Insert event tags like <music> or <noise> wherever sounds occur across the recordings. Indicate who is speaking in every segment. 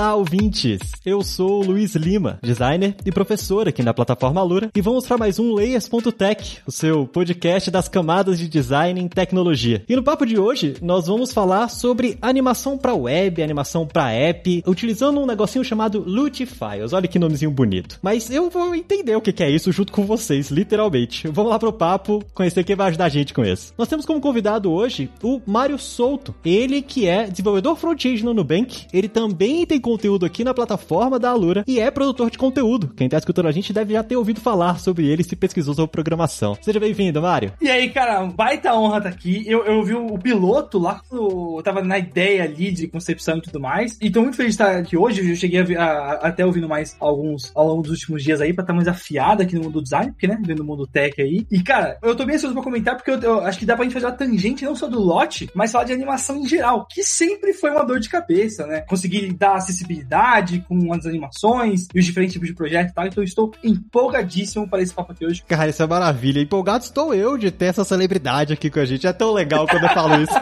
Speaker 1: Olá, ouvintes! Eu sou o Luiz Lima, designer e professor aqui na plataforma Alura, e vou mostrar mais um Layers.tech, o seu podcast das camadas de design em tecnologia. E no papo de hoje, nós vamos falar sobre animação para web, animação para app, utilizando um negocinho chamado Loot Files. Olha que nomezinho bonito. Mas eu vou entender o que é isso junto com vocês, literalmente. Vamos lá pro papo, conhecer quem vai ajudar a gente com isso. Nós temos como convidado hoje o Mário Souto, ele que é desenvolvedor front-end no Nubank, ele também tem conteúdo aqui na plataforma da Alura e é produtor de conteúdo. Quem tá escutando a gente deve já ter ouvido falar sobre ele se pesquisou sobre programação. Seja bem-vindo, Mário.
Speaker 2: E aí, cara, baita honra estar tá aqui. Eu, eu vi o piloto lá, eu tava na ideia ali de concepção e tudo mais. E tô muito feliz de estar aqui hoje. Eu cheguei a, a, até ouvindo mais alguns ao longo dos últimos dias aí pra estar mais afiado aqui no mundo do design, porque, né, vendo no mundo tech aí. E, cara, eu tô bem ansioso pra comentar porque eu, eu acho que dá pra gente fazer uma tangente não só do lote, mas falar de animação em geral, que sempre foi uma dor de cabeça, né? Conseguir dar acessibilidade com as animações e os diferentes tipos de projetos e tal. Então eu estou empolgadíssimo para esse papo aqui hoje.
Speaker 1: Cara, isso é maravilha. Empolgado estou eu de ter essa celebridade aqui com a gente. É tão legal quando eu falo isso.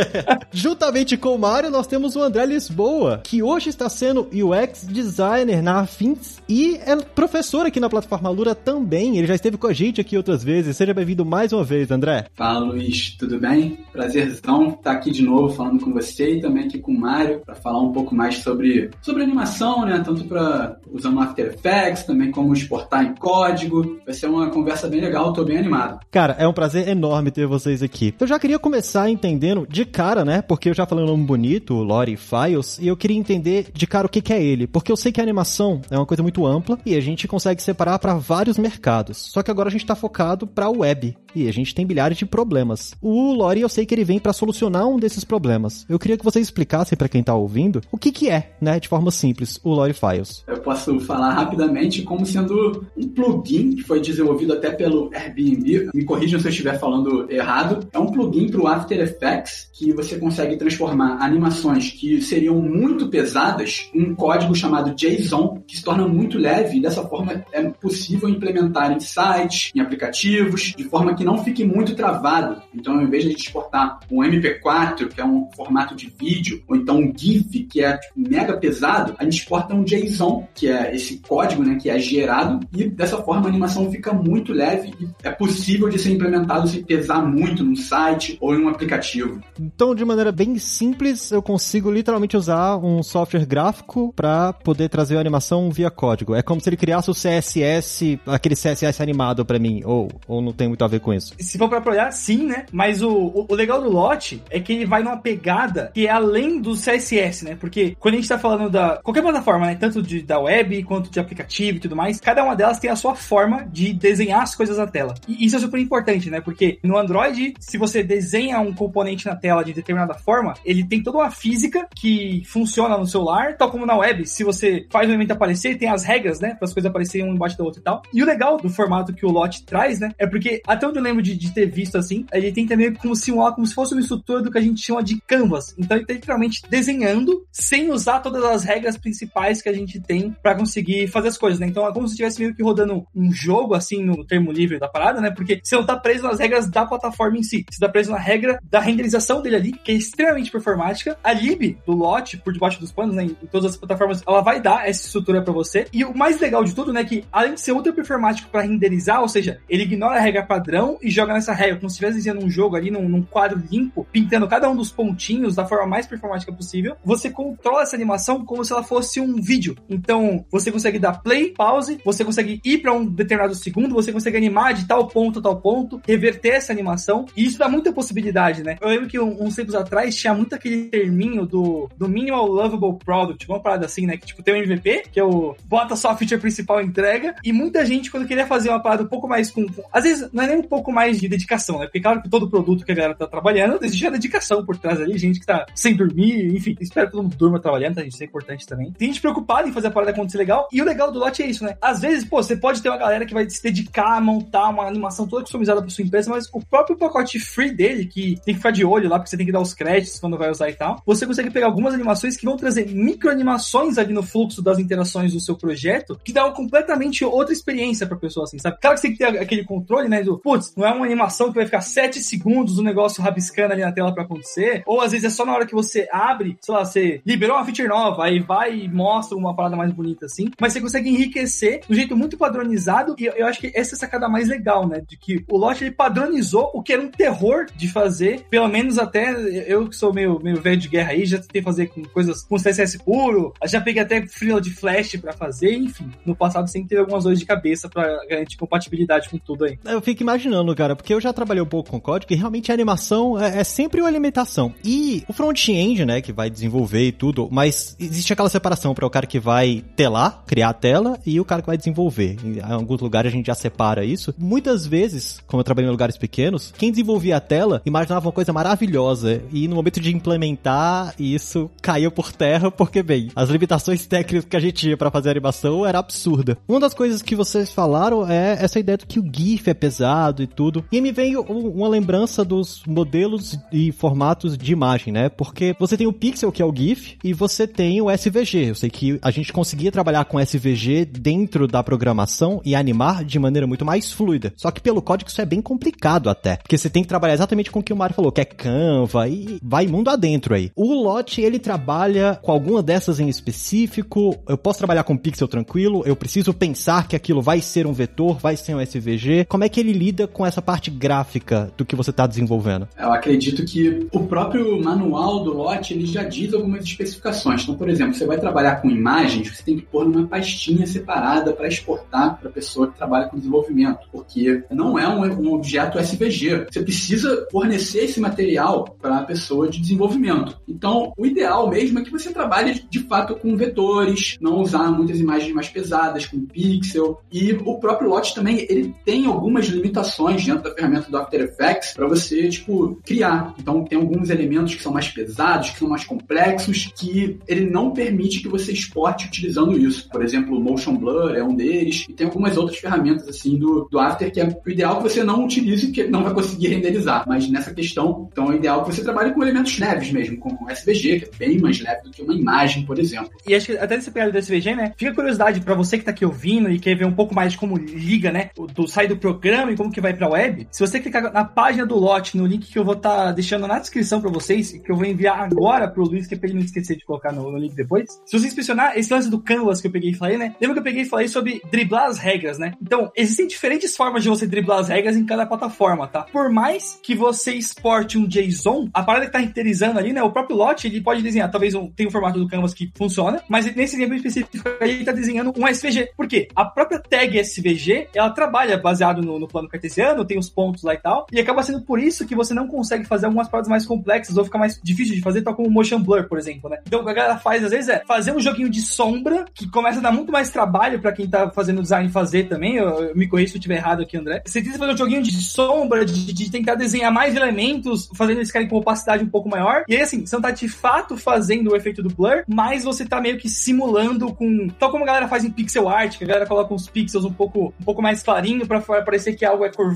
Speaker 1: <laughs> Juntamente com o Mário, nós temos o André Lisboa, que hoje está sendo UX designer na Afins e é professor aqui na plataforma Lura também. Ele já esteve com a gente aqui outras vezes. Seja bem-vindo mais uma vez, André.
Speaker 3: Fala, Luiz. Tudo bem? Prazerzão estar aqui de novo falando com você e também aqui com o Mário para falar um pouco mais sobre, sobre animação, né? Tanto para usando After Effects, também como exportar em código. Vai ser uma conversa bem legal, tô bem animado.
Speaker 1: Cara, é um prazer enorme ter vocês aqui. Eu já queria começar entendendo de cara, né? Porque eu já falei um nome bonito, Lore Files, e eu queria entender de cara o que, que é ele. Porque eu sei que a animação é uma coisa muito ampla e a gente consegue separar para vários mercados. Só que agora a gente tá focado para web e a gente tem bilhares de problemas. O Lore eu sei que ele vem para solucionar um desses problemas. Eu queria que vocês explicassem para quem tá ouvindo o que que é, né, de forma simples, o Lore Files.
Speaker 3: Eu posso falar rapidamente como sendo um plugin que foi desenvolvido até pelo Airbnb. Me corrijam se eu estiver falando errado. É um plugin para o After Effects que você consegue transformar animações que seriam muito pesadas em um código chamado JSON que se torna muito leve e dessa forma é possível implementar em sites, em aplicativos, de forma que não fique muito travado. Então, ao invés de a gente exportar um MP4, que é um formato de vídeo, ou então um GIF, que é tipo, mega pesado, a gente exporta um JSON, que é esse código né, que é gerado, e dessa forma a animação fica muito leve e é possível de ser implementado sem pesar muito num site ou em um aplicativo.
Speaker 1: Então, de maneira bem simples, eu consigo literalmente usar um software gráfico para poder trazer a animação via código. É como se ele criasse o CSS, aquele CSS animado para mim, ou, ou não tem muito a ver com com isso.
Speaker 2: Se for pra olhar, sim, né? Mas o, o, o, legal do lote é que ele vai numa pegada que é além do CSS, né? Porque quando a gente tá falando da qualquer plataforma, né? Tanto de, da web quanto de aplicativo e tudo mais, cada uma delas tem a sua forma de desenhar as coisas na tela. E isso é super importante, né? Porque no Android, se você desenha um componente na tela de determinada forma, ele tem toda uma física que funciona no celular, tal como na web. Se você faz o elemento aparecer, tem as regras, né? Para as coisas aparecerem um embaixo da outra e tal. E o legal do formato que o Lot traz, né? É porque até onde eu lembro de, de, ter visto assim, ele tem também como simular como se fosse uma estrutura do que a gente chama de canvas. Então ele tá literalmente desenhando sem usar todas as regras principais que a gente tem para conseguir fazer as coisas, né? Então é como se estivesse meio que rodando um jogo, assim, no termo livre da parada, né? Porque você não tá preso nas regras da plataforma em si, você tá preso na regra da renderização dele ali, que é extremamente performática. A lib do lote, por debaixo dos panos, né? Em todas as plataformas, ela vai dar essa estrutura para você. E o mais legal de tudo, né? Que além de ser ultra performático para renderizar, ou seja, ele ignora a regra padrão e joga nessa regra, como se estivesse desenhando um jogo ali num, num, quadro limpo, pintando cada um dos pontinhos da forma mais performática possível. Você controla essa animação como se ela fosse um vídeo. Então, você consegue dar play, pause, você consegue ir para um determinado segundo, você consegue animar de tal ponto a tal ponto, reverter essa animação. E isso dá muita possibilidade, né? Eu lembro que uns tempos atrás tinha muito aquele terminho do, do Minimal Lovable Product, uma parada assim, né? Que tipo, tem o MVP, que é o bota só a feature principal entrega, e muita gente, quando queria fazer uma parada um pouco mais com. com às vezes, não é nem um pouco pouco mais de dedicação, né? Porque claro que todo produto que a galera tá trabalhando, existe a dedicação por trás ali, gente que tá sem dormir, enfim, espero que todo mundo durma trabalhando, tá? Isso é importante também. Tem gente preocupada em fazer a parada acontecer legal, e o legal do lote é isso, né? Às vezes, pô, você pode ter uma galera que vai se dedicar a montar uma animação toda customizada pra sua empresa, mas o próprio pacote free dele, que tem que ficar de olho lá, porque você tem que dar os créditos quando vai usar e tal, você consegue pegar algumas animações que vão trazer micro animações ali no fluxo das interações do seu projeto, que dá uma completamente outra experiência pra pessoa, assim, sabe? Claro que você tem que ter aquele controle, né? Do, putz, não é uma animação que vai ficar 7 segundos o negócio rabiscando ali na tela pra acontecer, ou às vezes é só na hora que você abre, sei lá, você liberou uma feature nova, aí vai e mostra uma parada mais bonita assim, mas você consegue enriquecer de um jeito muito padronizado, e eu acho que essa é a sacada mais legal, né? De que o Lost ele padronizou o que era um terror de fazer, pelo menos até eu que sou meio, meio velho de guerra aí, já tentei fazer com coisas com CSS puro, já peguei até freela de flash para fazer, enfim. No passado sempre teve algumas dores de cabeça para garantir compatibilidade com tudo aí.
Speaker 1: Eu fico imaginando, cara, porque eu já trabalhei um pouco com código e realmente a animação é, é sempre uma alimentação. E o front-end, né, que vai desenvolver e tudo, mas existe aquela separação para o cara que vai telar, criar a tela, e o cara que vai desenvolver. Em alguns lugares a gente já separa isso. Muitas vezes, como eu trabalhei em lugares pequenos, quem desenvolvia a tela imaginava uma coisa maravilhosa e no momento de implementar, isso caiu por terra porque, bem, as limitações técnicas que a gente tinha para fazer a animação era absurda. Uma das coisas que vocês falaram é essa ideia de que o GIF é pesado e tudo. E me veio uma lembrança dos modelos e formatos de imagem, né? Porque você tem o Pixel, que é o GIF, e você tem o SVG. Eu sei que a gente conseguia trabalhar com SVG dentro da programação e animar de maneira muito mais fluida. Só que pelo código isso é bem complicado até. Porque você tem que trabalhar exatamente com o que o Mário falou, que é Canva e vai mundo adentro aí. O Lot, ele trabalha com alguma dessas em específico. Eu posso trabalhar com pixel tranquilo, eu preciso pensar que aquilo vai ser um vetor, vai ser um SVG. Como é que ele lida com essa parte gráfica do que você está desenvolvendo?
Speaker 3: Eu acredito que o próprio manual do Lot, ele já diz algumas especificações. Então, por exemplo, você vai trabalhar com imagens, você tem que pôr numa pastinha separada para exportar para a pessoa que trabalha com desenvolvimento, porque não é um, um objeto SVG. Você precisa fornecer esse material para a pessoa de desenvolvimento. Então, o ideal mesmo é que você trabalhe de fato com vetores, não usar muitas imagens mais pesadas, com pixel. E o próprio Lot também, ele tem algumas limitações dentro da ferramenta do After Effects para você, tipo, criar. Então, tem alguns elementos que são mais pesados, que são mais complexos, que ele não permite que você exporte utilizando isso. Por exemplo, o Motion Blur é um deles, e tem algumas outras ferramentas, assim, do, do After que é o ideal que você não utilize, porque não vai conseguir renderizar. Mas nessa questão, então é ideal que você trabalhe com elementos leves mesmo, como SVG, que é bem mais leve do que uma imagem, por exemplo.
Speaker 2: E acho que até nesse pegada do SVG, né? Fica curiosidade para você que tá aqui ouvindo e quer ver um pouco mais como liga, né? Do sai do programa e como que vai pra web. Se você clicar na página do Lot, no link que eu vou estar tá deixando na descrição para vocês, que eu vou enviar agora pro Luiz, que é pra ele não esquecer de colocar no, no link depois. Se você inspecionar esse lance do Canvas que eu peguei e falei, né? Lembra que eu peguei e falei sobre driblar as regras, né? Então, existem diferentes formas de você driblar as regras em cada plataforma, tá? Por mais que você exporte um JSON, a parada que tá renderizando ali, né? O próprio Lot, ele pode desenhar, talvez um, tem um formato do Canvas que funciona, mas nesse exemplo específico ele tá desenhando um SVG. Por quê? A própria tag SVG, ela trabalha baseado no, no plano cartesiano, tem os pontos lá e tal, e acaba sendo por isso que você não consegue fazer algumas paradas mais complexas ou fica mais difícil de fazer, tal como o Motion Blur, por exemplo, né? Então o que a galera faz às vezes é fazer um joguinho de sombra, que começa a dar muito mais trabalho para quem tá fazendo design fazer também, eu, eu me corrijo se eu estiver errado aqui, André. Você tenta fazer um joguinho de sombra, de, de tentar desenhar mais elementos, fazendo eles ficarem com opacidade um pouco maior, e aí assim, você não tá de fato fazendo o efeito do blur, mas você tá meio que simulando com. Tal como a galera faz em pixel art, que a galera coloca uns pixels um pouco, um pouco mais clarinho para parecer que algo é curvado,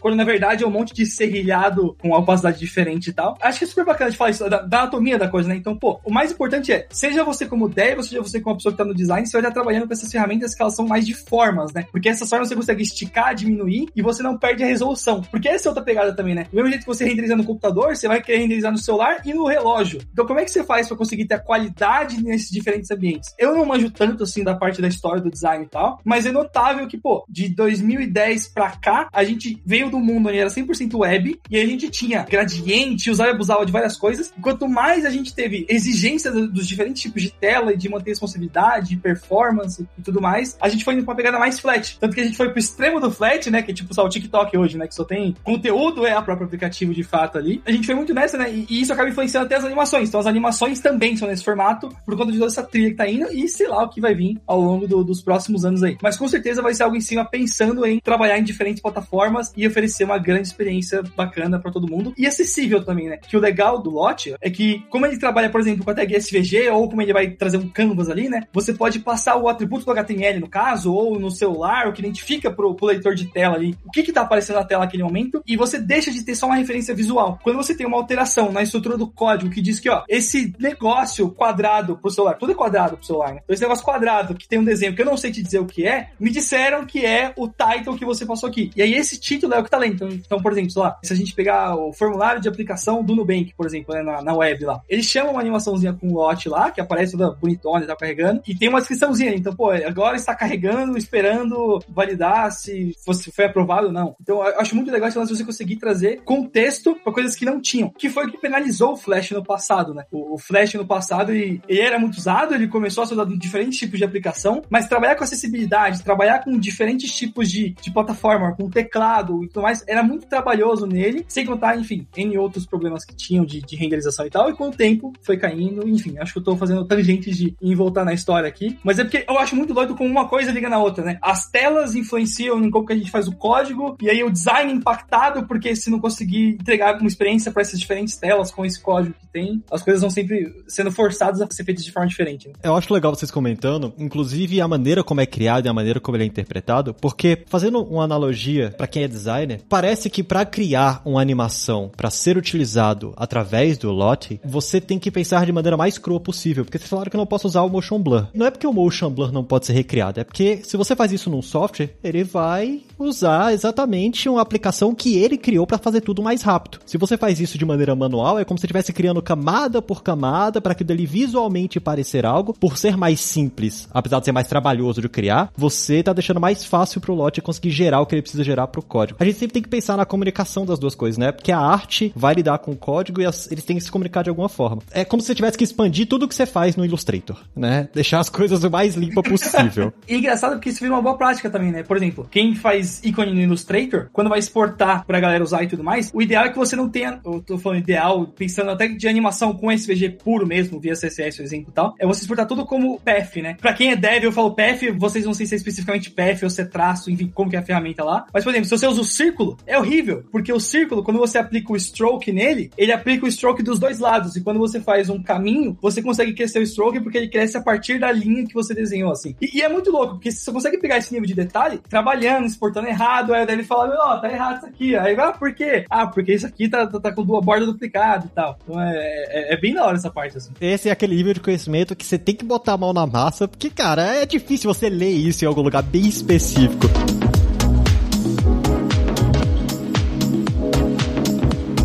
Speaker 2: quando na verdade é um monte de serrilhado com opacidade diferente e tal. Acho que é super bacana de falar isso, da, da anatomia da coisa, né? Então, pô, o mais importante é, seja você como dev, ou seja você como pessoa que tá no design, você vai estar trabalhando com essas ferramentas que elas são mais de formas, né? Porque essas formas você consegue esticar, diminuir e você não perde a resolução. Porque essa é outra pegada também, né? Do mesmo jeito que você renderiza no computador, você vai querer renderizar no celular e no relógio. Então, como é que você faz para conseguir ter a qualidade nesses diferentes ambientes? Eu não manjo tanto assim da parte da história do design e tal, mas é notável que, pô, de 2010 pra cá, a gente veio do mundo onde era 100% web e a gente tinha gradiente, usava e abusava de várias coisas. E quanto mais a gente teve exigências dos diferentes tipos de tela e de manter responsabilidade, performance e tudo mais, a gente foi indo pra uma pegada mais flat. Tanto que a gente foi pro extremo do flat, né? Que é tipo só o TikTok hoje, né? Que só tem conteúdo, é a própria aplicativo de fato ali. A gente foi muito nessa, né? E, e isso acaba influenciando até as animações. Então as animações também são nesse formato por conta de toda essa trilha que tá indo e sei lá o que vai vir ao longo do, dos próximos anos aí. Mas com certeza vai ser algo em cima pensando em trabalhar em diferentes plataformas e oferecer uma grande experiência bacana para todo mundo e acessível também, né? Que o legal do Lot é que, como ele trabalha, por exemplo, com a tag SVG ou como ele vai trazer um canvas ali, né? Você pode passar o atributo do HTML no caso, ou no celular, o que identifica pro, pro leitor de tela ali o que que tá aparecendo na tela naquele momento e você deixa de ter só uma referência visual. Quando você tem uma alteração na estrutura do código que diz que, ó, esse negócio quadrado pro celular, tudo é quadrado pro celular, né? Então, esse negócio quadrado que tem um desenho que eu não sei te dizer o que é, me disseram que é o title que você passou aqui. E aí esse título é o que tá lendo. Então, então por exemplo, lá, se a gente pegar o formulário de aplicação do Nubank, por exemplo, né, na, na web lá, ele chama uma animaçãozinha com um lote lá, que aparece toda bonitona tá carregando, e tem uma descriçãozinha. Então, pô, agora está carregando, esperando validar se fosse, foi aprovado ou não. Então, eu acho muito legal esse de você conseguir trazer contexto para coisas que não tinham, que foi o que penalizou o Flash no passado, né? O, o Flash no passado, ele, ele era muito usado, ele começou a ser usado em diferentes tipos de aplicação, mas trabalhar com acessibilidade, trabalhar com diferentes tipos de, de plataforma, com teclado e tudo mais, era muito trabalhoso nele, sem contar, enfim, em outros problemas que tinham de, de renderização e tal, e com o tempo foi caindo, enfim, acho que eu tô fazendo tangentes de em voltar na história aqui, mas é porque eu acho muito doido como uma coisa liga na outra, né? As telas influenciam em como que a gente faz o código, e aí o design impactado, porque se não conseguir entregar uma experiência para essas diferentes telas com esse código que tem, as coisas vão sempre sendo forçadas a ser feitas de forma diferente. Né?
Speaker 1: Eu acho legal vocês comentando, inclusive a maneira como é criado e a maneira como ele é interpretado, porque fazendo uma analogia para quem é designer, parece que para criar uma animação para ser utilizado através do Lot, você tem que pensar de maneira mais crua possível, porque vocês falaram que eu não posso usar o motion blur. Não é porque o motion blur não pode ser recriado, é porque se você faz isso num software, ele vai usar exatamente uma aplicação que ele criou para fazer tudo mais rápido. Se você faz isso de maneira manual, é como se estivesse criando camada por camada para que dele visualmente parecer algo, por ser mais simples, apesar de ser mais trabalhoso de criar, você tá deixando mais fácil pro lote conseguir gerar o que ele precisa gerar pro código. A gente sempre tem que pensar na comunicação das duas coisas, né? Porque a arte vai lidar com o código e as, eles têm que se comunicar de alguma forma. É como se você tivesse que expandir tudo que você faz no Illustrator, né? Deixar as coisas o mais limpa possível. <laughs>
Speaker 2: e engraçado porque isso vira uma boa prática também, né? Por exemplo, quem faz ícone no Illustrator, quando vai exportar pra galera usar e tudo mais, o ideal é que você não tenha, eu tô falando ideal, pensando até de animação com SVG puro mesmo, via CSS, por exemplo e tal, é você exportar tudo como PF, né? Pra quem é dev, eu falo PF, vocês não sei se é especificamente PF ou se é traço, enfim, como que é a ferramenta lá. Mas, por exemplo, se você usa o círculo, é horrível, porque o círculo, quando você aplica o stroke nele, ele aplica o stroke dos dois lados, e quando você faz um caminho, você consegue crescer o stroke porque ele cresce a partir da linha que você desenhou, assim. E, e é muito louco, porque você consegue pegar esse nível de detalhe, trabalhando, exportando errado, aí ele fala, ó, oh, tá errado isso aqui. Aí, ah, por quê? Ah, porque isso aqui tá, tá, tá com a borda duplicada e tal. Então é, é, é, bem da hora essa parte, assim.
Speaker 1: Esse é aquele nível de conhecimento que você tem que botar a mão na massa, porque, cara, é difícil você ler isso em algum lugar bem específico.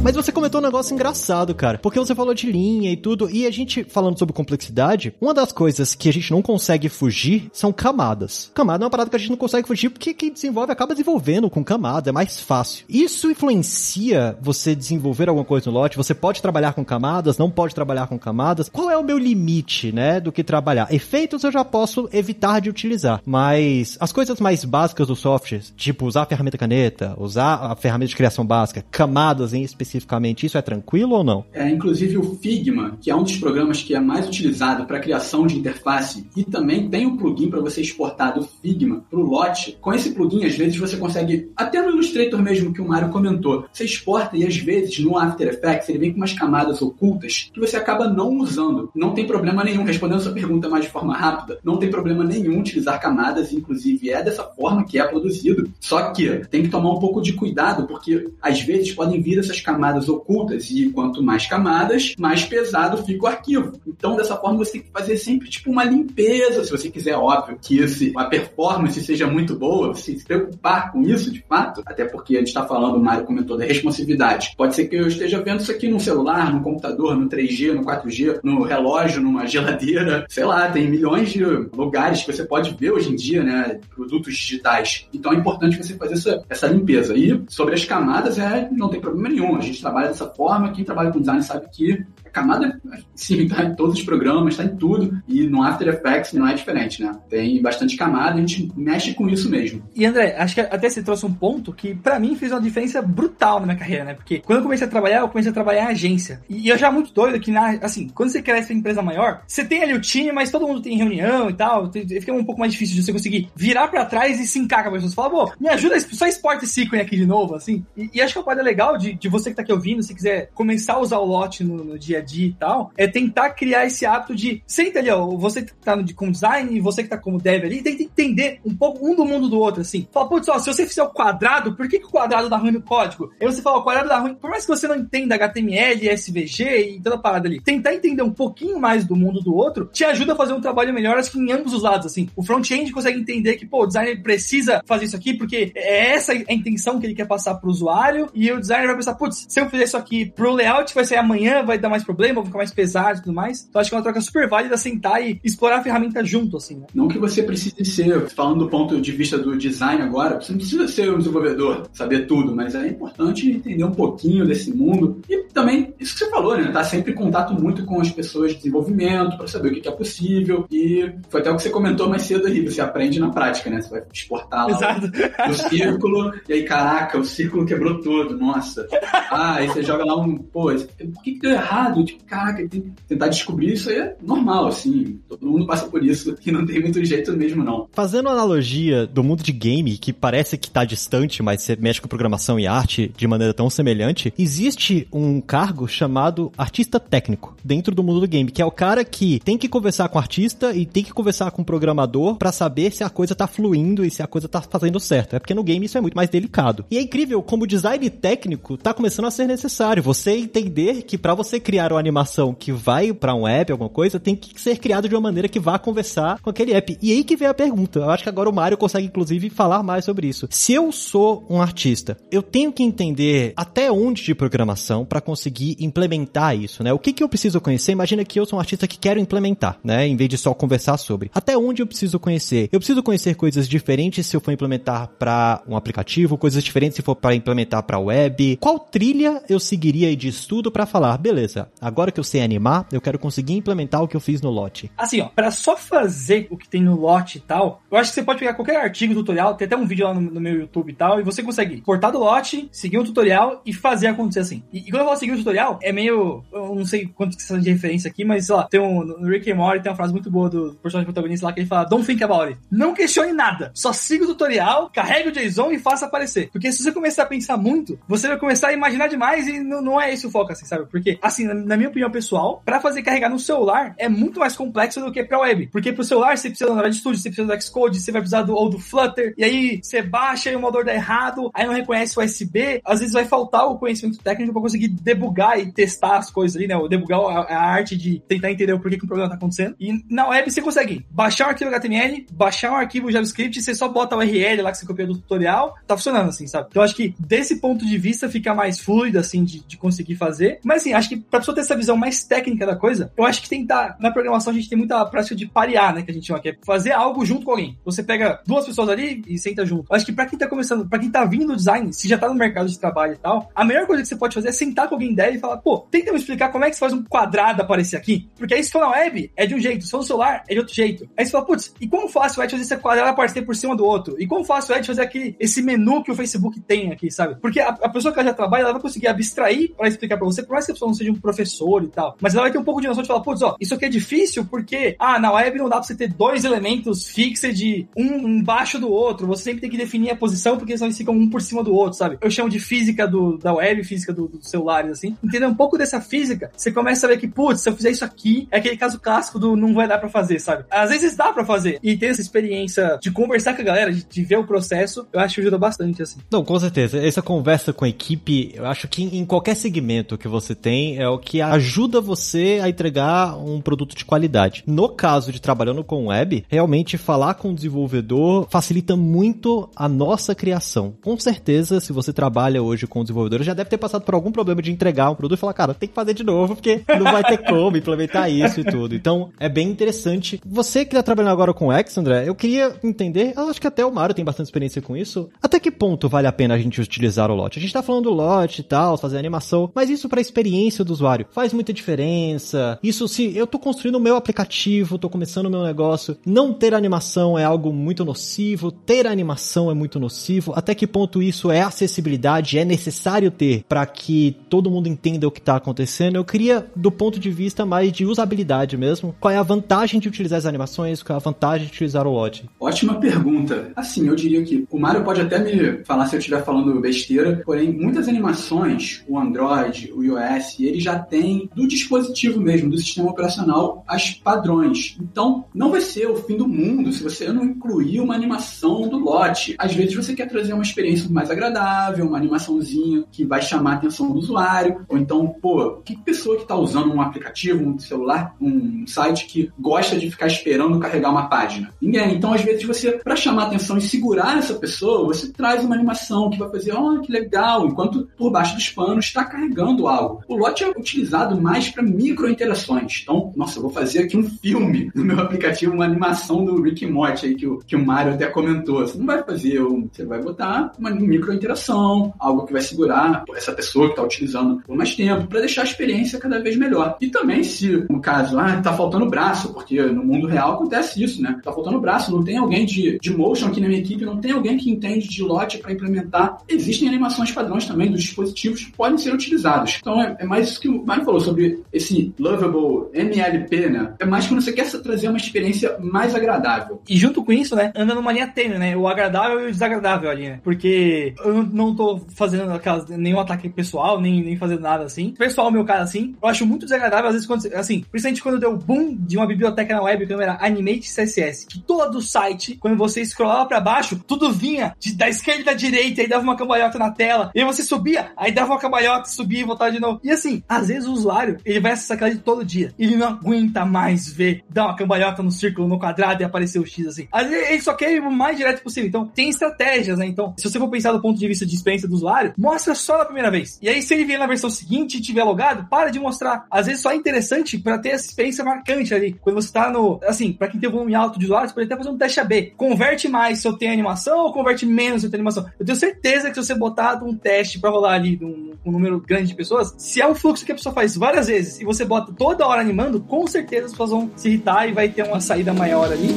Speaker 1: Mas você comentou um negócio engraçado, cara. Porque você falou de linha e tudo. E a gente, falando sobre complexidade, uma das coisas que a gente não consegue fugir são camadas. Camada é uma parada que a gente não consegue fugir porque quem desenvolve acaba desenvolvendo com camada, é mais fácil. Isso influencia você desenvolver alguma coisa no lote? Você pode trabalhar com camadas, não pode trabalhar com camadas? Qual é o meu limite, né, do que trabalhar? Efeitos eu já posso evitar de utilizar, mas as coisas mais básicas do software, tipo usar a ferramenta caneta, usar a ferramenta de criação básica, camadas em específico especificamente, isso é tranquilo ou não?
Speaker 3: É, inclusive o Figma, que é um dos programas que é mais utilizado para criação de interface, e também tem um plugin para você exportar do Figma para o Lot. Com esse plugin, às vezes você consegue, até no Illustrator mesmo que o Mário comentou, você exporta e às vezes no After Effects ele vem com umas camadas ocultas que você acaba não usando. Não tem problema nenhum, respondendo sua pergunta mais de forma rápida, não tem problema nenhum utilizar camadas, inclusive é dessa forma que é produzido. Só que tem que tomar um pouco de cuidado, porque às vezes podem vir essas camadas camadas ocultas e quanto mais camadas, mais pesado fica o arquivo. Então, dessa forma, você tem que fazer sempre tipo uma limpeza, se você quiser, óbvio, que esse, a performance seja muito boa, se preocupar com isso, de fato, até porque a gente está falando, o Mário comentou, da responsividade. Pode ser que eu esteja vendo isso aqui no celular, no computador, no 3G, no 4G, no relógio, numa geladeira, sei lá, tem milhões de lugares que você pode ver hoje em dia, né, produtos digitais. Então é importante você fazer essa, essa limpeza. E sobre as camadas, é, não tem problema nenhum. A gente gente trabalha dessa forma, quem trabalha com design sabe que camada, sim, <laughs> tá em todos os programas, tá em tudo, e no After Effects não é diferente, né? Tem bastante camada, a gente mexe com isso mesmo.
Speaker 2: E André, acho que até você trouxe um ponto que para mim fez uma diferença brutal na minha carreira, né? Porque quando eu comecei a trabalhar, eu comecei a trabalhar em agência. E eu já muito doido que, na, assim, quando você cresce em empresa maior, você tem ali o time, mas todo mundo tem reunião e tal, fica um pouco mais difícil de você conseguir virar para trás e se encar com a pessoa. Você fala, pô, me ajuda, só exporta esse ícone aqui de novo, assim. E, e acho que a parte legal de, de você que tá aqui ouvindo, se quiser começar a usar o lote no, no dia a dia e tal, é tentar criar esse hábito de, senta ali, ó, você que tá no, como design e você que tá como dev ali, tenta entender um pouco um do mundo do outro, assim. Fala, putz, se você fizer o quadrado, por que, que o quadrado dá ruim no código? Aí você fala, o quadrado dá ruim, por mais que você não entenda HTML, SVG e toda a parada ali, tentar entender um pouquinho mais do mundo do outro te ajuda a fazer um trabalho melhor, acho que em ambos os lados, assim. O front-end consegue entender que, pô, o designer precisa fazer isso aqui porque é essa a intenção que ele quer passar pro usuário e o designer vai pensar, putz, se eu fizer isso aqui pro layout vai ser amanhã, vai dar mais problema, vai ficar mais pesado e tudo mais. Então acho que é uma troca super válida sentar e explorar a ferramenta junto, assim, né?
Speaker 3: Não que você precise ser, falando do ponto de vista do design agora, você não precisa ser um desenvolvedor, saber tudo, mas é importante entender um pouquinho desse mundo. E também, isso que você falou, né? Tá sempre em contato muito com as pessoas de desenvolvimento para saber o que é possível. E foi até o que você comentou mais cedo ali, você aprende na prática, né? Você vai exportar lá o, o círculo, e aí, caraca, o círculo quebrou todo, nossa. <laughs> Ah, aí você joga lá um, pô, por que, que deu errado? Tipo, caraca, tentar descobrir isso é normal, assim. Todo mundo passa por isso e não tem muito jeito mesmo, não.
Speaker 1: Fazendo analogia do mundo de game, que parece que tá distante, mas você mexe com programação e arte de maneira tão semelhante, existe um cargo chamado artista técnico dentro do mundo do game, que é o cara que tem que conversar com o artista e tem que conversar com o programador para saber se a coisa tá fluindo e se a coisa tá fazendo certo. É porque no game isso é muito mais delicado. E é incrível como o design técnico tá começando a ser necessário. Você entender que para você criar uma animação que vai para um app, alguma coisa, tem que ser criado de uma maneira que vá conversar com aquele app. E aí que vem a pergunta. Eu acho que agora o Mario consegue, inclusive, falar mais sobre isso. Se eu sou um artista, eu tenho que entender até onde de programação para conseguir implementar isso, né? O que, que eu preciso conhecer? Imagina que eu sou um artista que quero implementar, né? Em vez de só conversar sobre. Até onde eu preciso conhecer? Eu preciso conhecer coisas diferentes se eu for implementar para um aplicativo, coisas diferentes se for para implementar para web. Qual trilha eu seguiria de estudo para falar, beleza, agora que eu sei animar, eu quero conseguir implementar o que eu fiz no lote?
Speaker 2: Assim, ó, para só fazer o que tem no lote e tal, eu acho que você pode pegar qualquer artigo, tutorial, tem até um vídeo lá no, no meu YouTube e tal, e você consegue cortar do lote, seguir um tutorial e fazer acontecer assim. E, e quando eu falo seguir o um tutorial, é meio. Eu não sei quanto que você de referência aqui, mas lá, tem um. No Rick and Morty tem uma frase muito boa do personagem protagonista lá que ele fala: Don't think about it. Não questione nada. Só siga o tutorial, carregue o JSON e faça aparecer. Porque se você começar a pensar muito, você vai começar a imaginar demais e não, não é esse o foco, assim, sabe? Porque, assim, na, minha opinião pessoal, para fazer carregar no celular é muito mais complexo do que pra web. Porque pro celular você precisa do Android Studio, você precisa do Xcode, você vai precisar do, ou do Flutter, e aí você baixa e o motor dá errado, aí não reconhece o USB, às vezes vai faltar o conhecimento técnico pra conseguir debugar e testar as coisas ali, né? O debugar a, a arte de tentar entender o porquê que o problema tá acontecendo. E na web você consegue baixar um arquivo HTML, baixar um arquivo JavaScript, você só bota o URL lá que você copiou do tutorial, tá funcionando assim, sabe? Então acho que desse ponto de vista fica mais fluido, assim, de, de conseguir fazer. Mas assim, acho que pra pessoa ter essa visão mais técnica da coisa, eu acho que. Tá, na programação a gente tem muita prática de parear, né? Que a gente chama, que é fazer algo junto com alguém. Você pega duas pessoas ali e senta junto. Eu acho que pra quem tá começando, pra quem tá vindo no design, se já tá no mercado de trabalho e tal, a melhor coisa que você pode fazer é sentar com alguém dela e falar, pô, tenta me explicar como é que você faz um quadrado aparecer aqui. Porque aí se for na web, é de um jeito, se for no celular, é de outro jeito. Aí você fala, putz, e como fácil é de fazer esse quadrado aparecer por cima do outro? E como fácil é de fazer esse menu que o Facebook tem aqui, sabe? Porque a, a pessoa que já trabalha, ela vai conseguir abstrair para explicar para você, por mais que a pessoa não seja um professor e tal. Mas ela vai ter um pouco de noção de falar, putz, ó, isso aqui é difícil porque, ah, na web não dá pra você ter dois elementos fixos de um embaixo do outro. Você sempre tem que definir a posição porque eles ficam um por cima do outro, sabe? Eu chamo de física do, da web, física do, do celulares, assim. Entender um pouco dessa física, você começa a ver que, putz, se eu fizer isso aqui, é aquele caso clássico do não vai dar para fazer, sabe? Às vezes dá para fazer. E ter essa experiência de conversar com a galera, de, de, ver o processo, eu acho que ajuda bastante, assim.
Speaker 1: Não, com certeza. Essa conversa com a equipe, eu acho que em qualquer segmento que você tem, é o que ajuda você a entregar um produto de qualidade. No caso de trabalhando com web, realmente falar com o desenvolvedor facilita muito a nossa criação. Com certeza, se você trabalha hoje com o desenvolvedor, já deve ter passado por algum problema de entregar um produto e falar, cara, tem que fazer de novo, porque não vai ter como implementar isso e tudo. Então, é bem interessante. Você que está trabalhando agora com X, André, eu queria entender, eu acho que até o Mário tem bastante experiência com isso, até que ponto vale a pena a gente utilizar o lote? A gente está falando do lote, e tal, fazer animação, mas isso para a experiência do usuário faz muita diferença. Isso se eu tô construindo o meu aplicativo, tô começando o meu negócio, não ter animação é algo muito nocivo, ter animação é muito nocivo. Até que ponto isso é acessibilidade, é necessário ter para que todo mundo entenda o que tá acontecendo? Eu queria do ponto de vista mais de usabilidade mesmo, qual é a vantagem de utilizar as animações, qual é a vantagem de utilizar o lote?
Speaker 3: Ótima pergunta. Assim, eu diria que o Mário pode até me falar se eu estiver falando besteira, porém, muitas animações, o Android, o iOS, ele já tem do dispositivo mesmo, do sistema operacional, as padrões. Então, não vai ser o fim do mundo se você não incluir uma animação do lote. Às vezes você quer trazer uma experiência mais agradável, uma animaçãozinha que vai chamar a atenção do usuário, ou então, pô, que pessoa que está usando um aplicativo, um celular, um site que gosta de ficar esperando carregar uma página? Ninguém. Então, às vezes você, para chamar a atenção e segurar essa pessoa, você traz uma animação que vai fazer, oh, que legal, enquanto por baixo dos panos está carregando algo. O lote é utilizado mais para micro interações. Então, nossa, eu vou fazer aqui um filme no meu aplicativo, uma animação do Rick e Morty aí que o, que o Mario até comentou. Você não vai fazer, você vai botar uma micro interação, algo que vai segurar essa pessoa que está utilizando por mais tempo, para deixar a experiência cada vez melhor. E também, se no caso, ah, tá faltando braço, porque no mundo real acontece isso, né? Tá faltando braço, não tem alguém de, de motion aqui na minha equipe, não tem alguém que entende de lote para implementar. Existem animações padrões também dos dispositivos que podem ser utilizados. Então é, é mais isso que o Mário falou sobre esse lovable MLP, né? É mais quando você quer trazer uma experiência mais agradável.
Speaker 2: E junto com isso, né, anda numa linha tênue, né? O agradável e o desagradável ali, né? Porque eu não tô fazendo aquelas, nenhum ataque pessoal, nem, nem fazendo nada assim. Pessoal, meu cara, assim, eu acho muito desagradável, às vezes, quando, assim, principalmente quando deu o boom de uma biblioteca na web, que era Animate CSS, que todo site, quando você scrollava para baixo, tudo vinha de, da esquerda e da direita, aí dava uma cambalhota na tela, e aí você subia, aí dava uma cambalhota, subia e voltava de novo. E assim, às vezes o usuário, ele vai acessar aquela de todo dia, ele não aguenta mais ver, dar uma cambalhota no círculo, no quadrado e aparecer o X assim. Às vezes ele só quer ir o mais direto possível. Então, tem estratégias, né? Então, se você for pensar do ponto de vista de experiência do usuário, mostra só na primeira vez. E aí, se ele vier na versão seguinte e tiver logado, para de mostrar. Às vezes só é interessante para ter essa experiência marcante ali. Quando você tá no. Assim, para quem tem volume alto de usuários, pode até fazer um teste AB. Converte mais se eu tenho animação ou converte menos se eu tenho animação? Eu tenho certeza que se você botar um teste para rolar ali um, um número grande de pessoas, se é um fluxo que a pessoa faz várias vezes e você bota toda hora animando, com certeza as pessoas vão se irritar e vai ter uma saída maior ali.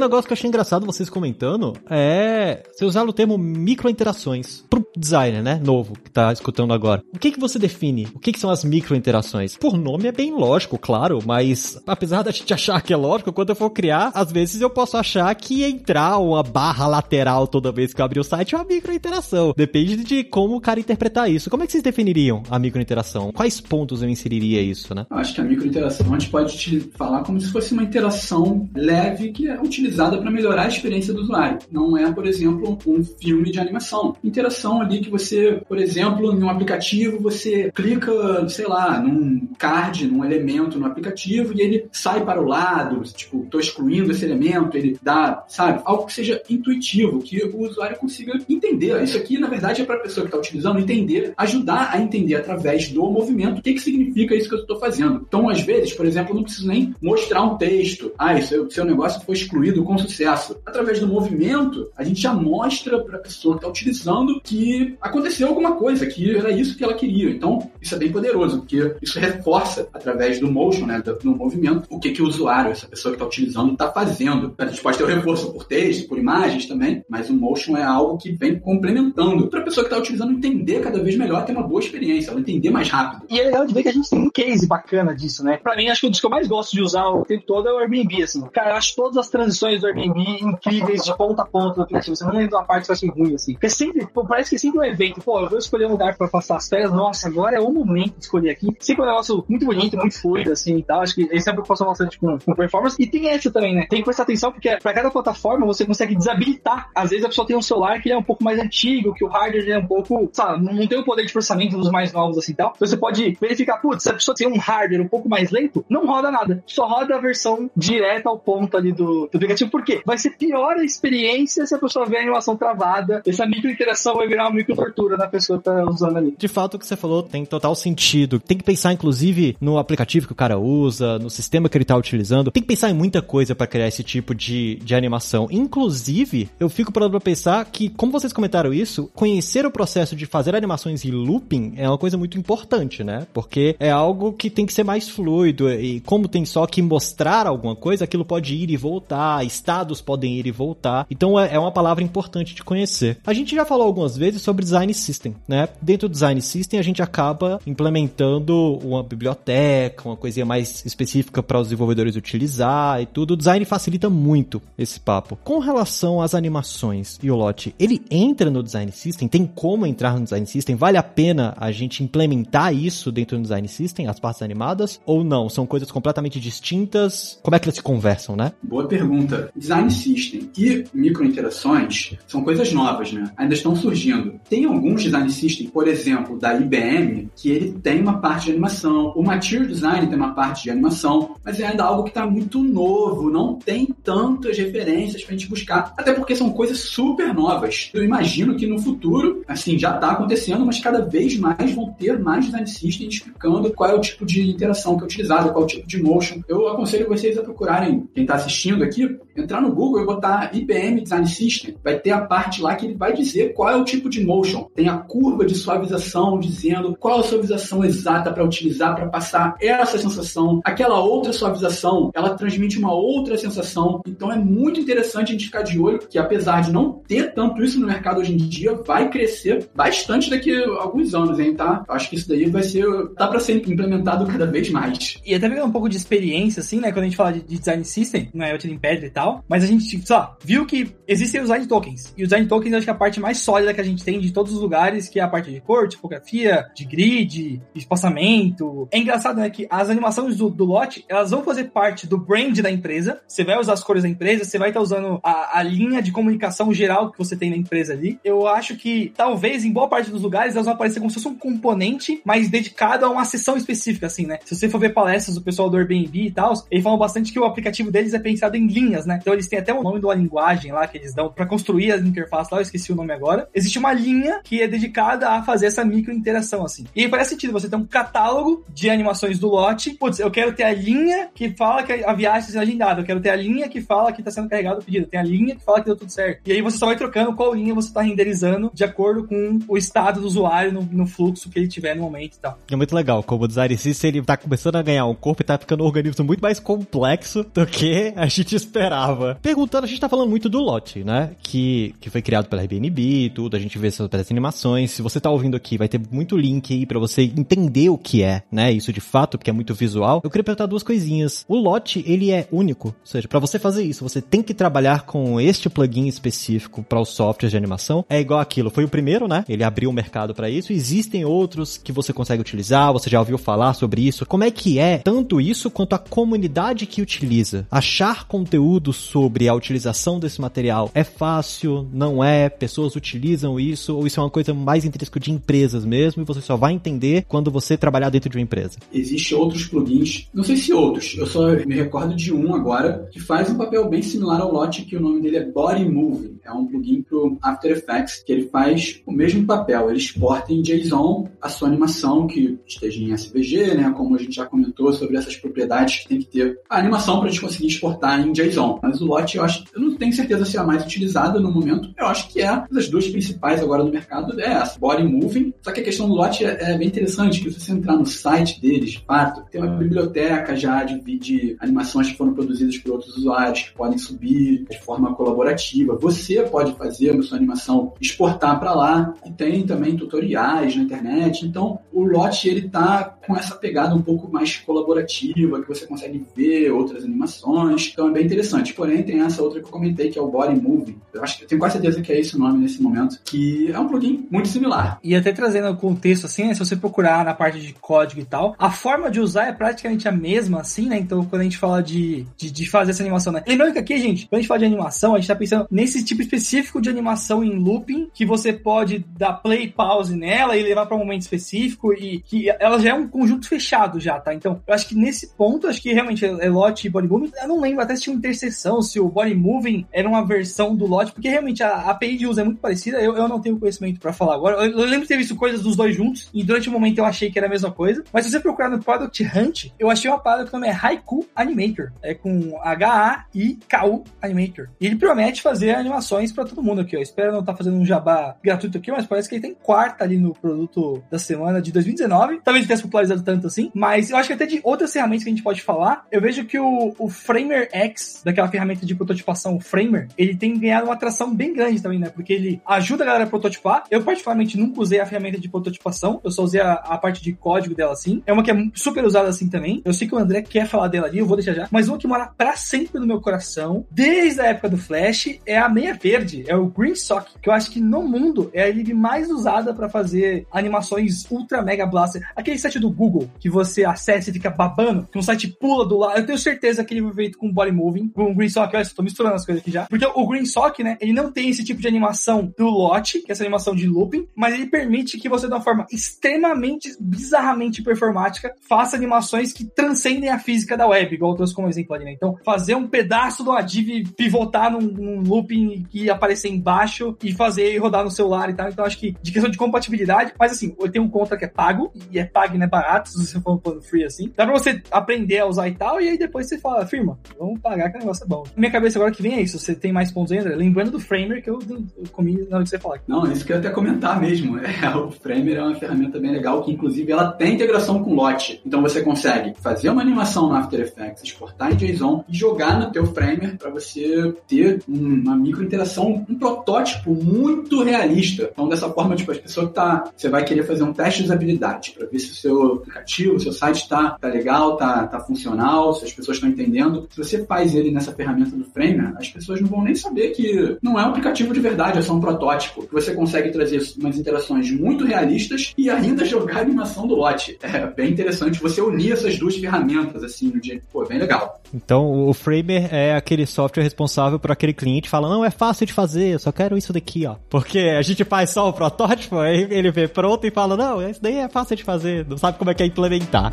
Speaker 1: Negócio que eu achei engraçado vocês comentando é você usar o termo microinterações pro designer, né? Novo, que tá escutando agora. O que que você define? O que que são as microinterações? Por nome é bem lógico, claro, mas apesar da gente <laughs> achar que é lógico, quando eu for criar, às vezes eu posso achar que entrar uma barra lateral toda vez que eu abrir o site é uma microinteração. Depende de como o cara interpretar isso. Como é que vocês definiriam a microinteração? Quais pontos eu inseriria isso, né?
Speaker 3: Acho que a microinteração a gente pode te falar como se fosse uma interação leve que é utilizada utilizada para melhorar a experiência do usuário. Não é, por exemplo, um filme de animação. Interação ali que você, por exemplo, em um aplicativo, você clica, sei lá, num card, num elemento no aplicativo e ele sai para o lado, tipo, estou excluindo esse elemento, ele dá, sabe, algo que seja intuitivo, que o usuário consiga entender. Isso aqui, na verdade, é para a pessoa que está utilizando entender, ajudar a entender através do movimento o que, que significa isso que eu estou fazendo. Então, às vezes, por exemplo, eu não preciso nem mostrar um texto. Ah, isso, seu negócio foi excluído com sucesso. Através do movimento, a gente já mostra para a pessoa que está utilizando que aconteceu alguma coisa, que era isso que ela queria. Então, isso é bem poderoso, porque isso reforça, através do motion, né, do movimento, o que, que o usuário, essa pessoa que está utilizando, está fazendo. A gente pode ter o reforço por texto, por imagens também, mas o motion é algo que vem complementando para a pessoa que está utilizando entender cada vez melhor, ter uma boa experiência, ela entender mais rápido.
Speaker 2: E é legal de ver que a gente tem um case bacana disso, né? Para mim, acho que o dos que eu mais gosto de usar o tempo todo é o Airbnb, assim. Cara, eu acho todas as transições do Airbnb incríveis de ponta a ponta do aplicativo. Você não lembra uma parte que eu achei ruim, assim. Porque sempre, pô, parece que é sempre um evento. Pô, eu vou escolher um lugar pra passar as férias. Nossa, agora é o momento de escolher aqui. Sempre um negócio muito bonito, muito fluido, assim e tal. Acho que eles sempre preocupam bastante com, com performance. E tem essa também, né? Tem que prestar atenção porque pra cada plataforma você consegue desabilitar. Às vezes a pessoa tem um celular que é um pouco mais antigo, que o hardware é um pouco, sabe, não tem o poder de processamento dos mais novos, assim e tal. Então você pode verificar, putz, se a pessoa tem um hardware um pouco mais lento, não roda nada. Só roda a versão direta ao ponto ali do, do aplicativo
Speaker 4: ser por quê? Vai ser pior a experiência se a pessoa ver a animação travada. Essa microinteração vai virar uma micro-tortura na pessoa que tá usando ali.
Speaker 1: De fato, o que você falou tem total sentido. Tem que pensar, inclusive, no aplicativo que o cara usa, no sistema que ele tá utilizando. Tem que pensar em muita coisa para criar esse tipo de, de animação. Inclusive, eu fico parando pra pensar que, como vocês comentaram isso, conhecer o processo de fazer animações em looping é uma coisa muito importante, né? Porque é algo que tem que ser mais fluido e como tem só que mostrar alguma coisa, aquilo pode ir e voltar, estados podem ir e voltar. Então é, é uma palavra importante de conhecer. A gente já falou algumas vezes sobre design system, né? Dentro do design system a gente acaba implementando uma biblioteca, uma coisinha mais específica para os desenvolvedores utilizar e tudo. O design facilita muito esse papo. Com relação às animações e o lote, ele entra no design system? Tem como entrar no design system? Vale a pena a gente implementar isso dentro do design system, as partes animadas, ou não? São coisas completamente distintas? Como é que elas se conversam, né?
Speaker 3: Boa pergunta. Design system e microinterações são coisas novas, né? Ainda estão surgindo. Tem alguns design system, por exemplo, da IBM, que ele tem uma parte de animação. O Material Design tem uma parte de animação, mas é ainda algo que está muito novo, não tem tantas referências para a gente buscar, até porque são coisas super novas. Eu imagino que no futuro, assim, já está acontecendo, mas cada vez mais vão ter mais design systems explicando qual é o tipo de interação que é utilizada, qual é o tipo de motion. Eu aconselho vocês a procurarem, quem está assistindo aqui, entrar no Google e botar IBM Design System. Vai ter a parte lá que ele vai dizer qual é o tipo de motion. Tem a curva de suavização dizendo qual a suavização exata para utilizar para passar essa sensação. Aquela outra suavização, ela transmite uma outra sensação. Então é muito interessante a gente ficar de olho que apesar de não ter tanto isso no mercado hoje em dia, vai crescer bastante daqui a alguns anos, hein, tá? Acho que isso daí vai ser, tá para ser implementado cada vez mais.
Speaker 2: E até pegando um pouco de experiência, assim, né? Quando a gente fala de, de design system, não é em pedra e tal, mas a gente só viu que existem os design tokens. E os design tokens acho que é a parte mais sólida que a gente tem de todos os lugares, que é a parte de cor, tipografia, de grid, de espaçamento. É engraçado, né? Que as animações do, do lote, elas vão fazer parte do brand da empresa. Você vai usar as cores da empresa, você vai estar tá usando a, a linha de comunicação geral que você tem na empresa ali. Eu acho que talvez em boa parte dos lugares elas vão aparecer como se fosse um componente mais dedicado a uma sessão específica, assim, né? Se você for ver palestras do pessoal do Airbnb e tal, eles falam bastante que o aplicativo deles é pensado em linhas, né? Então eles têm até o nome de uma linguagem lá que eles dão para construir as interfaces lá, eu esqueci o nome agora. Existe uma linha que é dedicada a fazer essa micro interação, assim. E aí faz sentido, você tem um catálogo de animações do lote. Putz, eu quero ter a linha que fala que a viagem está sendo agendada, eu quero ter a linha que fala que está sendo carregado o pedido, tem a linha que fala que deu tudo certo. E aí você só vai trocando qual linha você está renderizando de acordo com o estado do usuário no, no fluxo que ele tiver no momento e tal.
Speaker 1: É muito legal, como o design system, ele tá começando a ganhar um corpo e tá ficando um organismo muito mais complexo do que a gente esperava. Perguntando, a gente tá falando muito do lote, né? Que, que foi criado pela Airbnb e tudo, a gente vê essas animações. Se você tá ouvindo aqui, vai ter muito link aí para você entender o que é, né? Isso de fato, porque é muito visual. Eu queria perguntar duas coisinhas. O lote, ele é único, ou seja, para você fazer isso, você tem que trabalhar com este plugin específico para os softwares de animação. É igual aquilo, foi o primeiro, né? Ele abriu o mercado para isso. Existem outros que você consegue utilizar, você já ouviu falar sobre isso. Como é que é tanto isso quanto a comunidade que utiliza? Achar conteúdo sobre a utilização desse material é fácil, não é? Pessoas utilizam isso ou isso é uma coisa mais intrínseca de empresas mesmo e você só vai entender quando você trabalhar dentro de uma empresa?
Speaker 3: Existem outros plugins, não sei se outros, eu só me recordo de um agora que faz um papel bem similar ao Lot, que o nome dele é Body Moving. É um plugin pro After Effects que ele faz o mesmo papel. Ele exporta em JSON a sua animação que esteja em SVG, né? Como a gente já comentou sobre essas propriedades que tem que ter a animação para a gente conseguir exportar em JSON. Mas o Lot, eu acho, eu não tenho certeza se é a mais utilizada no momento. Eu acho que é das duas principais agora no mercado é essa, Body Moving. Só que a questão do Lot é, é bem interessante, que se você entrar no site deles, de fato, tem uma biblioteca já de, de animações que foram produzidas por outros usuários que podem subir de forma colaborativa. Você pode fazer a sua animação exportar para lá e tem também tutoriais na internet. Então, o Lot ele tá com essa pegada um pouco mais colaborativa, que você consegue ver outras animações. Então é bem interessante. Porém, tem essa outra que eu comentei, que é o Body Moving. Eu acho que eu tenho quase certeza que é esse o nome nesse momento, que é um plugin muito similar.
Speaker 2: E até trazendo o contexto assim, né, se você procurar na parte de código e tal, a forma de usar é praticamente a mesma, assim, né? Então, quando a gente fala de, de, de fazer essa animação, né? Lembrando que aqui, gente, quando a gente fala de animação, a gente tá pensando nesse tipo tipo específico de animação em looping que você pode dar play pause nela e levar para um momento específico e que ela já é um conjunto fechado já, tá? Então, eu acho que nesse ponto, acho que realmente é Lot e Body Moving, eu não lembro até se tinha uma interseção, se o Body Moving era uma versão do Lot, porque realmente a API de uso é muito parecida, eu, eu não tenho conhecimento para falar agora. Eu, eu, lembro de ter visto coisas dos dois juntos e durante o um momento eu achei que era a mesma coisa, mas se você procurar no Product Hunt, eu achei uma parada que o nome é Haiku Animator, é com H-A-I-K-U Animator. E ele promete fazer animações para todo mundo aqui, ó. Espero não estar tá fazendo um jabá gratuito aqui, mas parece que ele tem quarta ali no produto da semana de 2019. Talvez tenha se popularizado tanto assim, mas eu acho que até de outras ferramentas que a gente pode falar, eu vejo que o, o Framer X, daquela ferramenta de prototipação Framer, ele tem ganhado uma atração bem grande também, né? Porque ele ajuda a galera a prototipar. Eu, particularmente, nunca usei a ferramenta de prototipação, eu só usei a, a parte de código dela assim. É uma que é super usada assim também. Eu sei que o André quer falar dela ali, eu vou deixar já. Mas uma que mora pra sempre no meu coração, desde a época do Flash, é a meia verde, é o Green Sock, que eu acho que no mundo é a lib mais usada para fazer animações ultra mega blaster. Aquele site do Google que você acessa e fica babando, que um site pula do lado. Eu tenho certeza que ele foi feito com body moving, com Green Sock. Olha, tô misturando as coisas aqui já. Porque o Green Sock, né, ele não tem esse tipo de animação do Lot, que é essa animação de looping, mas ele permite que você, de uma forma extremamente, bizarramente performática, faça animações que transcendem a física da web, igual eu trouxe como exemplo ali, né? Então, fazer um pedaço do div pivotar num, num looping que aparecer embaixo e fazer e rodar no celular e tal. Então, acho que de questão de compatibilidade, mas assim, eu tenho um contra que é pago, e é pago, né, barato, se você for um free assim. Dá pra você aprender a usar e tal, e aí depois você fala, firma, vamos pagar que o negócio é bom. Minha cabeça agora que vem é isso, você tem mais pontos André? Lembrando do Framer que eu, eu comi na hora que você falar.
Speaker 3: Não, isso que eu ia até comentar mesmo. <laughs> É, o Framer é uma ferramenta bem legal, que inclusive ela tem integração com Lot. Então você consegue fazer uma animação no After Effects, exportar em JSON e jogar no teu Framer para você ter uma micro interação, um protótipo muito realista. Então dessa forma, tipo, as pessoas tá, você vai querer fazer um teste de usabilidade para ver se o seu aplicativo, o seu site tá, tá legal, tá, tá funcional, se as pessoas estão entendendo. Se você faz ele nessa ferramenta do Framer, as pessoas não vão nem saber que não é um aplicativo de verdade, é só um protótipo. Você consegue trazer umas interações muito realistas e ainda <laughs> jogar a animação do lote. É bem interessante você unir essas duas ferramentas, assim, no dia. Pô, bem legal.
Speaker 1: Então, o Framer é aquele software responsável por aquele cliente fala, não, é fácil de fazer, eu só quero isso daqui, ó. Porque a gente faz só o protótipo, aí ele vê pronto e fala, não, isso daí é fácil de fazer, não sabe como é que é implementar.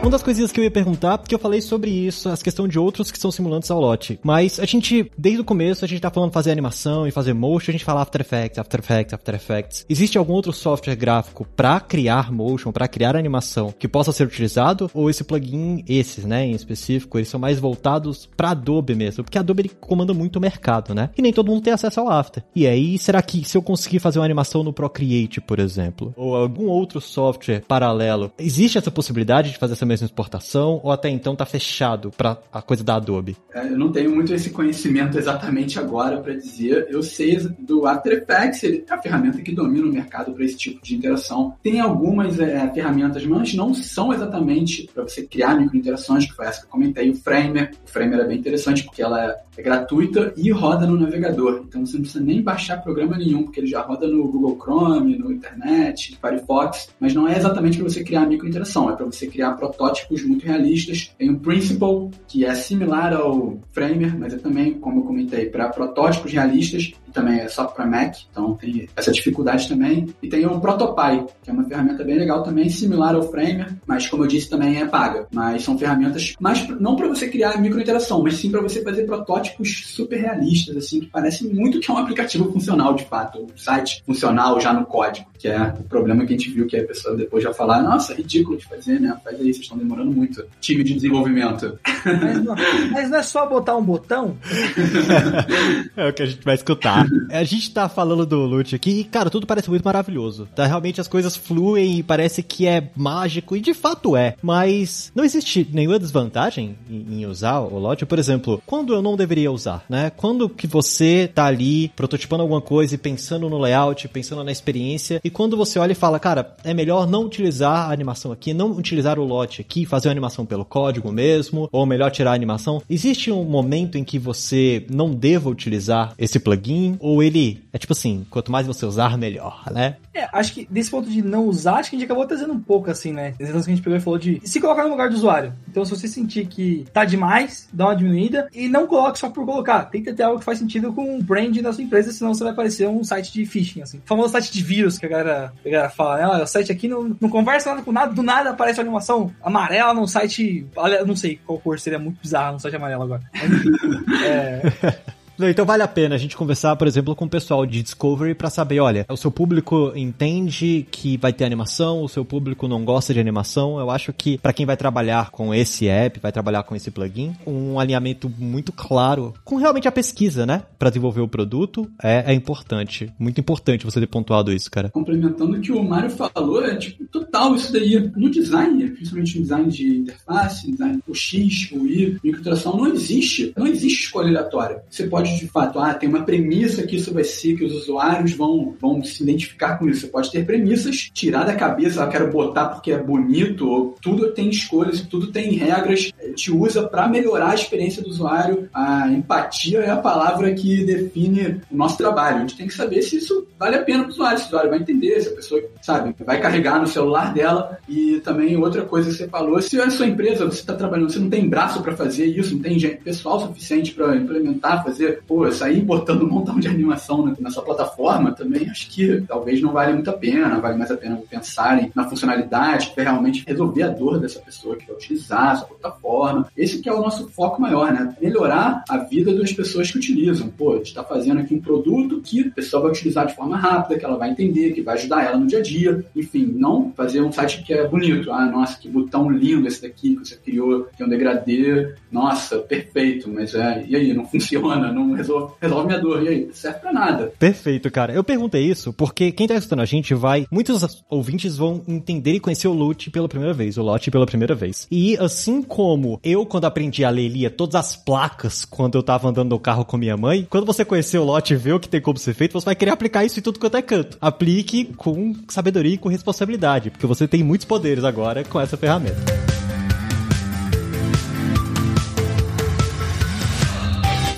Speaker 1: Uma das coisinhas que eu ia perguntar, porque eu falei sobre isso, as questões de outros que são simulantes ao lote. Mas a gente, desde o começo, a gente tá falando fazer animação e fazer motion, a gente fala After Effects, After Effects, After Effects. Existe algum outro software gráfico para criar motion, para criar animação, que possa ser utilizado? Ou esse plugin, esses, né, em específico, eles são mais voltados para Adobe mesmo? Porque a Adobe ele comanda muito o mercado, né? E nem todo mundo tem acesso ao After. E aí, será que se eu conseguir fazer uma animação no Procreate, por exemplo, ou algum outro software paralelo, existe essa possibilidade de fazer essa mesma exportação ou até então tá fechado para a coisa da Adobe?
Speaker 3: É, eu não tenho muito esse conhecimento exatamente agora para dizer. Eu sei do Effects, ele é a ferramenta que domina o mercado para esse tipo de interação. Tem algumas é, ferramentas, mas não são exatamente para você criar microinterações, que foi essa que eu comentei. O Framer, o Framer é bem interessante porque ela é, é gratuita e roda no navegador. Então você não precisa nem baixar programa nenhum, porque ele já roda no Google Chrome, no internet, Firefox, mas não é exatamente para você criar microinteração, é para você criar protótipos muito realistas. Tem o Principle, que é similar ao Framer, mas é também, como eu comentei, para protótipos realistas e também é só para Mac, então tem essa dificuldade também. E tem o Protopy, que é uma ferramenta bem legal também, similar ao Framer, mas como eu disse também é paga. Mas são ferramentas mais não para você criar microinteração, mas sim para você fazer protótipos super realistas, assim, que parecem muito que é um aplicativo funcional de fato, um site funcional já no código, que é o problema que a gente viu que a pessoa depois já falar, nossa, é ridículo de fazer, né? Faz aí, vocês estão demorando muito. Time de desenvolvimento.
Speaker 2: Mas não, mas não é só botar um botão? <laughs>
Speaker 1: é o que a gente vai escutar. <laughs> A gente tá falando do loot aqui e, cara, tudo parece muito maravilhoso. Tá? Realmente as coisas fluem e parece que é mágico, e de fato é. Mas não existe nenhuma desvantagem em, usar o lote. Por exemplo, quando eu não deveria usar, né? Quando que você tá ali prototipando alguma coisa e pensando no layout, pensando na experiência, e quando você olha e fala, cara, é melhor não utilizar a animação aqui, não utilizar o lote Lot aqui, fazer a animação pelo código mesmo, ou melhor tirar a animação. Existe um momento em que você não deva utilizar esse plugin, ou ele é tipo assim, quanto mais você usar, melhor, né?
Speaker 2: É, acho que desse ponto de não usar, acho que a gente acabou trazendo um pouco assim, né? Exemplos que a gente pegou e falou de se colocar no lugar do usuário. Então, se você sentir que tá demais, dá uma diminuída e não coloque só por colocar. Tem que ter algo que faz sentido com o brand da sua empresa, senão você vai parecer um site de phishing, assim. O famoso site de vírus que a galera, a galera fala, né? Olha, o site aqui não, não conversa nada com nada, do nada aparece uma animação amarela num site. Não sei qual cor seria muito bizarro no site amarelo agora. <laughs> é. <laughs>
Speaker 1: Então vale a pena a gente conversar, por exemplo, com o pessoal de Discovery para saber, olha, o seu público entende que vai ter animação, o seu público não gosta de animação. Eu acho que para quem vai trabalhar com esse app, vai trabalhar com esse plugin, um alinhamento muito claro com realmente a pesquisa, né, para desenvolver o produto é, é, importante, muito importante você ter pontuado isso, cara.
Speaker 3: Complementando o que o Mário falou, é tipo total isso daí no design, principalmente no design de interface, design o X, o Y, microtração, não existe, não existe escolha aleatória. Você pode pode de fato, ah, tem uma premissa que isso vai ser, que os usuários vão, vão se identificar com isso. Você pode ter premissas, tirar da cabeça, ah, quero botar porque é bonito, tudo tem escolhas, tudo tem regras, te usa para melhorar a experiência do usuário. A empatia é a palavra que define o nosso trabalho. A gente tem que saber se isso vale a pena para o usuário, se o usuário vai entender, se a pessoa, sabe, vai carregar no celular dela. E também outra coisa que você falou, se a sua empresa, você está trabalhando, você não tem braço para fazer isso, não tem pessoal suficiente para implementar, fazer pô, sair botando um montão de animação nessa plataforma também, acho que talvez não vale muito a pena, vale mais a pena pensarem na funcionalidade, que realmente resolver a dor dessa pessoa que vai utilizar essa plataforma. Esse que é o nosso foco maior, né? Melhorar a vida das pessoas que utilizam. Pô, a gente está fazendo aqui um produto que a pessoa vai utilizar de forma rápida, que ela vai entender, que vai ajudar ela no dia a dia. Enfim, não fazer um site que é bonito. Ah, nossa, que botão lindo esse daqui que você criou, que é um degradê. Nossa, perfeito, mas é, e aí, não <laughs> funciona, não resolve, resolve minha dor. E aí, serve pra nada.
Speaker 1: Perfeito, cara. Eu perguntei isso porque quem tá escutando a gente vai. Muitos ouvintes vão entender e conhecer o Loot pela primeira vez, o Lote pela primeira vez. E assim como eu, quando aprendi a ler, lia todas as placas quando eu tava andando no carro com minha mãe, quando você conhecer o Lote e ver o que tem como ser feito, você vai querer aplicar isso em tudo quanto é canto. Aplique com sabedoria e com responsabilidade, porque você tem muitos poderes agora com essa ferramenta.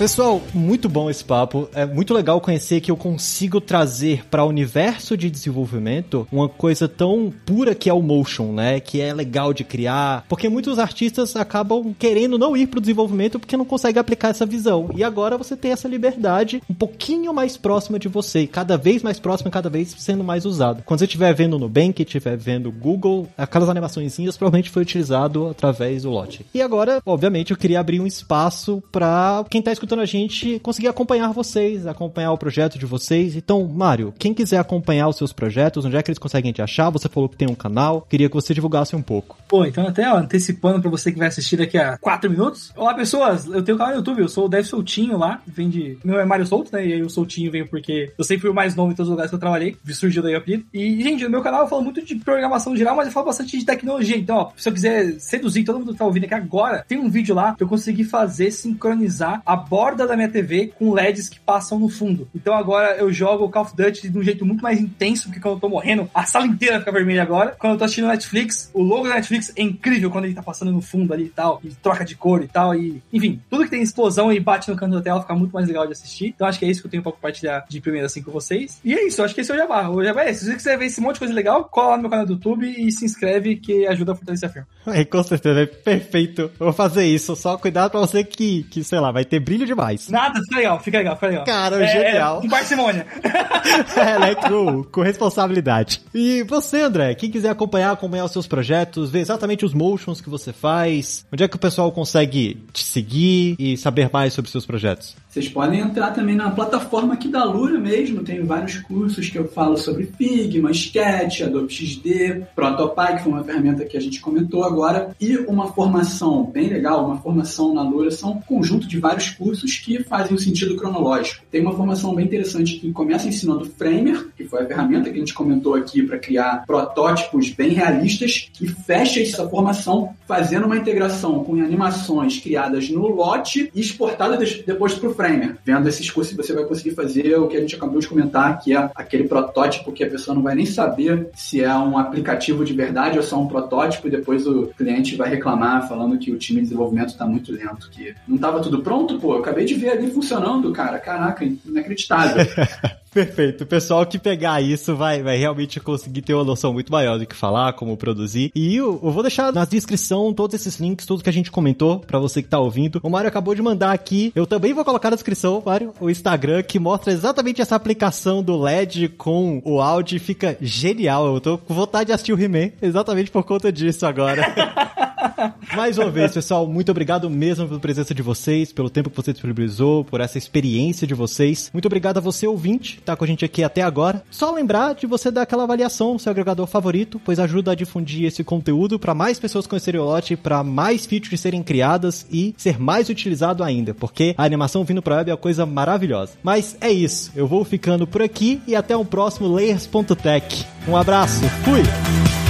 Speaker 1: Pessoal, muito bom esse papo. É muito legal conhecer que eu consigo trazer para o universo de desenvolvimento uma coisa tão pura que é o motion, né? Que é legal de criar. Porque muitos artistas acabam querendo não ir pro desenvolvimento porque não conseguem aplicar essa visão. E agora você tem essa liberdade um pouquinho mais próxima de você, cada vez mais próxima, cada vez sendo mais usado. Quando você estiver vendo no Nubank, estiver vendo Google, aquelas animações provavelmente foi utilizado através do lote. E agora, obviamente, eu queria abrir um espaço para quem tá escutando escutando a gente conseguir acompanhar vocês, acompanhar o projeto de vocês. Então, Mário, quem quiser acompanhar os seus projetos, onde é que eles conseguem te achar? Você falou que tem um canal, queria que você divulgasse um pouco.
Speaker 2: Pô, então até ó, antecipando para você que vai assistir daqui a 4 minutos. Olá, pessoas, eu tenho um canal no YouTube, eu sou o Dev Soltinho lá, vem de... Meu é Mário Solto, né? E aí o Soltinho veio porque eu sempre fui o mais novo em todos os lugares que eu trabalhei, surgiu daí o apelido. E, gente, no meu canal eu falo muito de programação geral, mas eu falo bastante de tecnologia. Então, ó, se eu quiser seduzir todo mundo que tá ouvindo aqui agora, tem um vídeo lá que eu consegui fazer sincronizar a borda borda da minha TV com LEDs que passam no fundo. Então agora eu jogo Call of Duty de um jeito muito mais intenso, porque quando eu tô morrendo, a sala inteira fica vermelha agora. Quando eu tô assistindo Netflix, o logo da Netflix é incrível quando ele tá passando no fundo ali e tal, e troca de cor e tal, e enfim, tudo que tem explosão e bate no canto da tela fica muito mais legal de assistir. Então acho que é isso que eu tenho pra compartilhar de primeira assim com vocês. E é isso, acho que esse é o Jabá. O Jabá é esse. Se você quiser ver esse monte de coisa legal, cola lá no meu canal do YouTube e se inscreve que ajuda a fortalecer a firma. <laughs>
Speaker 1: É, com certeza, é perfeito. Eu vou fazer isso. Só cuidado pra você que, que sei lá, vai ter brilho demais.
Speaker 2: Nada, fica legal, fica legal, fica legal.
Speaker 1: Cara, é, genial.
Speaker 2: É, com parcimônia. <laughs>
Speaker 1: é, né, com, com responsabilidade. E você, André, quem quiser acompanhar, acompanhar os seus projetos, ver exatamente os motions que você faz, onde é que o pessoal consegue te seguir e saber mais sobre seus projetos?
Speaker 3: Vocês podem entrar também na plataforma aqui da Lura mesmo, tem vários cursos que eu falo sobre Figma, Sketch, Adobe XD, Protopy, que foi uma ferramenta que a gente comentou agora, e uma formação bem legal, uma formação na Lura, são um conjunto de vários cursos que fazem um sentido cronológico. Tem uma formação bem interessante que começa ensinando Framer, que foi a ferramenta que a gente comentou aqui para criar protótipos bem realistas, e fecha essa formação fazendo uma integração com animações criadas no lote e exportadas depois para o Framer. Vendo esses cursos, você vai conseguir fazer o que a gente acabou de comentar, que é aquele protótipo que a pessoa não vai nem saber se é um aplicativo de verdade ou só um protótipo, e depois o cliente vai reclamar falando que o time de desenvolvimento está muito lento, que não estava tudo pronto, pô, eu acabei de ver ali funcionando, cara. Caraca, inacreditável. <laughs>
Speaker 1: Perfeito. O pessoal que pegar isso vai, vai realmente conseguir ter uma noção muito maior do que falar, como produzir. E eu, eu vou deixar na descrição todos esses links, tudo que a gente comentou, para você que tá ouvindo. O Mário acabou de mandar aqui. Eu também vou colocar na descrição, Mário, o Instagram, que mostra exatamente essa aplicação do LED com o áudio. Fica genial. Eu tô com vontade de assistir o He-Man exatamente por conta disso agora. <laughs> Mais uma vez, pessoal, muito obrigado mesmo pela presença de vocês, pelo tempo que você disponibilizou, por essa experiência de vocês. Muito obrigado a você, ouvinte, que tá com a gente aqui até agora. Só lembrar de você dar aquela avaliação seu agregador favorito, pois ajuda a difundir esse conteúdo para mais pessoas conhecerem o lote, para mais features serem criadas e ser mais utilizado ainda, porque a animação vindo para web é uma coisa maravilhosa. Mas é isso, eu vou ficando por aqui e até o próximo Layers.tech. Um abraço, fui!